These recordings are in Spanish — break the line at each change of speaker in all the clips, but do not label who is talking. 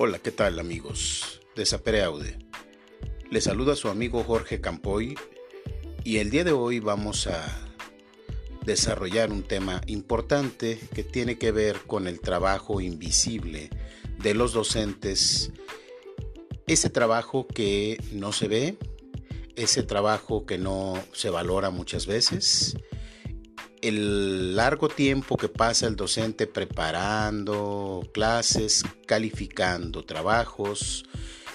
Hola, ¿qué tal amigos de Sapereaude? Les saluda su amigo Jorge Campoy y el día de hoy vamos a desarrollar un tema importante que tiene que ver con el trabajo invisible de los docentes, ese trabajo que no se ve, ese trabajo que no se valora muchas veces el largo tiempo que pasa el docente preparando clases, calificando trabajos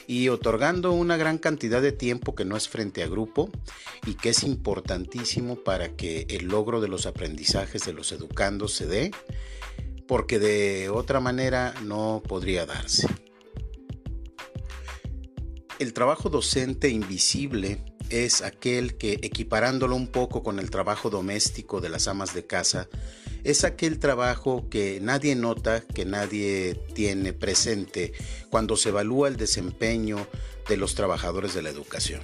y otorgando una gran cantidad de tiempo que no es frente a grupo y que es importantísimo para que el logro de los aprendizajes de los educandos se dé, porque de otra manera no podría darse. El trabajo docente invisible es aquel que, equiparándolo un poco con el trabajo doméstico de las amas de casa, es aquel trabajo que nadie nota, que nadie tiene presente cuando se evalúa el desempeño de los trabajadores de la educación.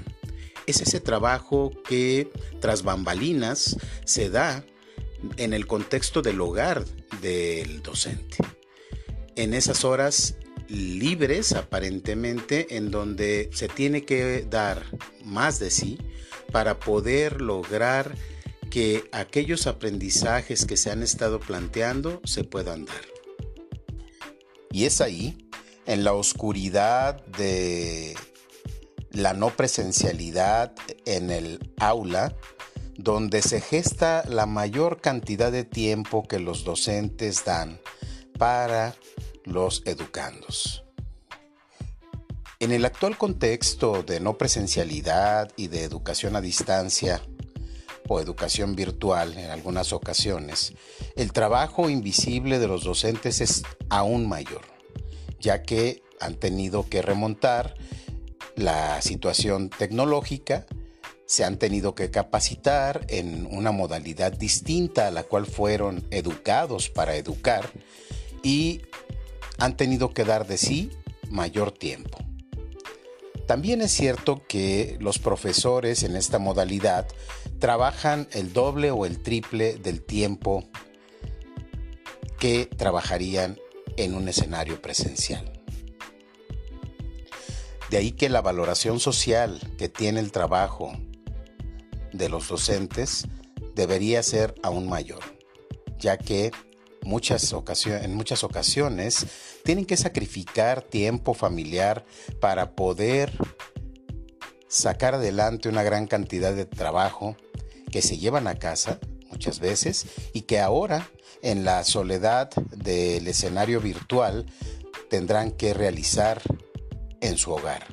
Es ese trabajo que tras bambalinas se da en el contexto del hogar del docente. En esas horas libres aparentemente en donde se tiene que dar más de sí para poder lograr que aquellos aprendizajes que se han estado planteando se puedan dar. Y es ahí, en la oscuridad de la no presencialidad en el aula, donde se gesta la mayor cantidad de tiempo que los docentes dan para los educandos. En el actual contexto de no presencialidad y de educación a distancia o educación virtual en algunas ocasiones, el trabajo invisible de los docentes es aún mayor, ya que han tenido que remontar la situación tecnológica, se han tenido que capacitar en una modalidad distinta a la cual fueron educados para educar y han tenido que dar de sí mayor tiempo. También es cierto que los profesores en esta modalidad trabajan el doble o el triple del tiempo que trabajarían en un escenario presencial. De ahí que la valoración social que tiene el trabajo de los docentes debería ser aún mayor, ya que muchas en muchas ocasiones tienen que sacrificar tiempo familiar para poder sacar adelante una gran cantidad de trabajo que se llevan a casa muchas veces y que ahora en la soledad del escenario virtual tendrán que realizar en su hogar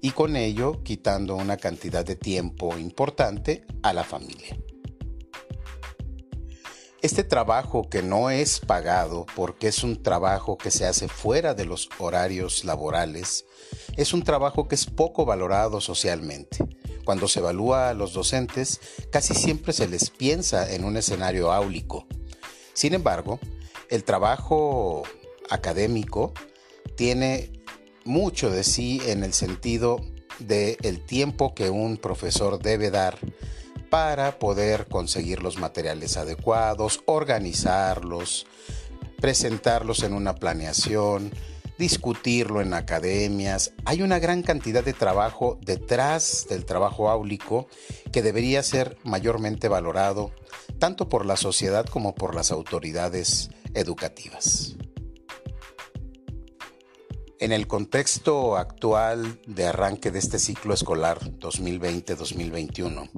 y con ello quitando una cantidad de tiempo importante a la familia. Este trabajo que no es pagado porque es un trabajo que se hace fuera de los horarios laborales, es un trabajo que es poco valorado socialmente. Cuando se evalúa a los docentes, casi siempre se les piensa en un escenario áulico. Sin embargo, el trabajo académico tiene mucho de sí en el sentido de el tiempo que un profesor debe dar para poder conseguir los materiales adecuados, organizarlos, presentarlos en una planeación, discutirlo en academias. Hay una gran cantidad de trabajo detrás del trabajo áulico que debería ser mayormente valorado tanto por la sociedad como por las autoridades educativas. En el contexto actual de arranque de este ciclo escolar 2020-2021,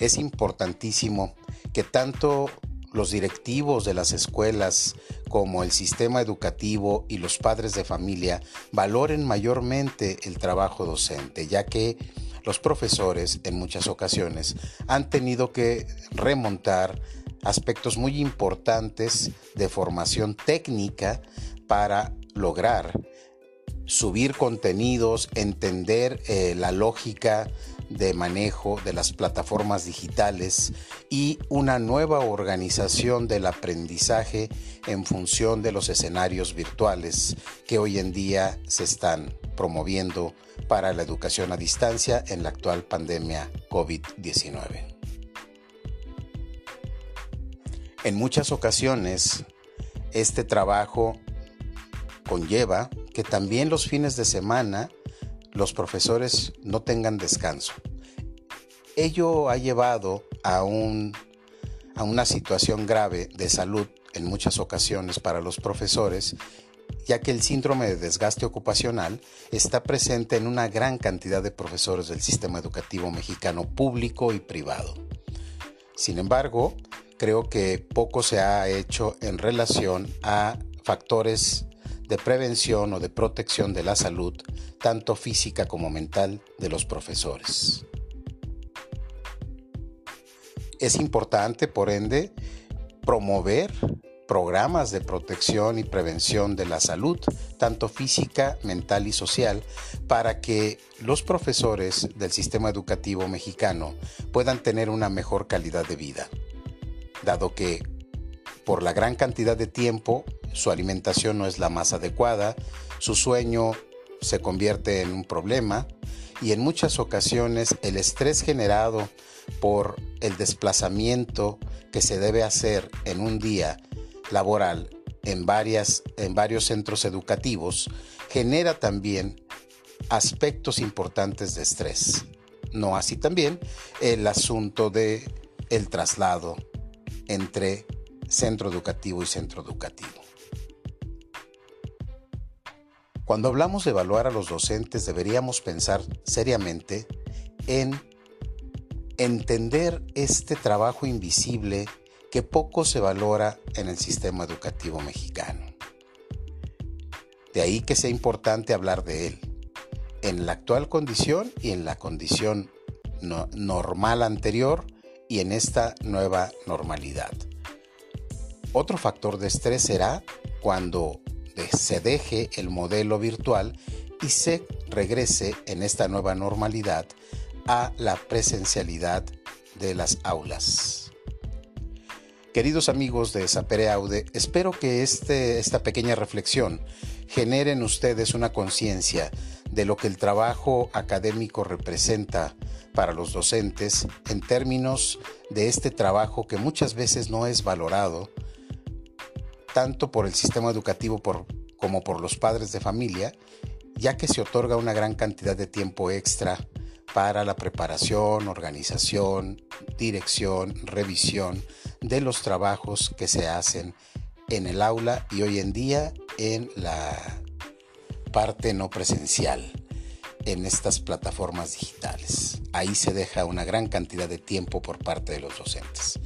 es importantísimo que tanto los directivos de las escuelas como el sistema educativo y los padres de familia valoren mayormente el trabajo docente, ya que los profesores en muchas ocasiones han tenido que remontar aspectos muy importantes de formación técnica para lograr subir contenidos, entender eh, la lógica de manejo de las plataformas digitales y una nueva organización del aprendizaje en función de los escenarios virtuales que hoy en día se están promoviendo para la educación a distancia en la actual pandemia COVID-19. En muchas ocasiones, este trabajo conlleva que también los fines de semana los profesores no tengan descanso. Ello ha llevado a, un, a una situación grave de salud en muchas ocasiones para los profesores, ya que el síndrome de desgaste ocupacional está presente en una gran cantidad de profesores del sistema educativo mexicano público y privado. Sin embargo, creo que poco se ha hecho en relación a factores de prevención o de protección de la salud, tanto física como mental, de los profesores. Es importante, por ende, promover programas de protección y prevención de la salud, tanto física, mental y social, para que los profesores del sistema educativo mexicano puedan tener una mejor calidad de vida, dado que por la gran cantidad de tiempo su alimentación no es la más adecuada, su sueño se convierte en un problema y en muchas ocasiones el estrés generado por el desplazamiento que se debe hacer en un día laboral en, varias, en varios centros educativos genera también aspectos importantes de estrés. No así también el asunto de el traslado entre centro educativo y centro educativo. Cuando hablamos de evaluar a los docentes deberíamos pensar seriamente en entender este trabajo invisible que poco se valora en el sistema educativo mexicano. De ahí que sea importante hablar de él, en la actual condición y en la condición normal anterior y en esta nueva normalidad. Otro factor de estrés será cuando se deje el modelo virtual y se regrese en esta nueva normalidad a la presencialidad de las aulas. Queridos amigos de Sapere Aude, espero que este, esta pequeña reflexión genere en ustedes una conciencia de lo que el trabajo académico representa para los docentes en términos de este trabajo que muchas veces no es valorado tanto por el sistema educativo como por los padres de familia, ya que se otorga una gran cantidad de tiempo extra para la preparación, organización, dirección, revisión de los trabajos que se hacen en el aula y hoy en día en la parte no presencial, en estas plataformas digitales. Ahí se deja una gran cantidad de tiempo por parte de los docentes.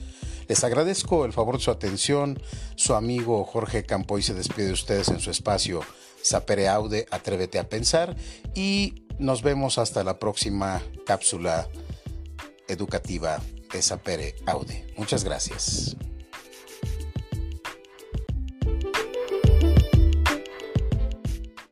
Les agradezco el favor de su atención. Su amigo Jorge Campoy se despide de ustedes en su espacio Sapere Aude, Atrévete a Pensar y nos vemos hasta la próxima cápsula educativa de Sapere Aude. Muchas gracias.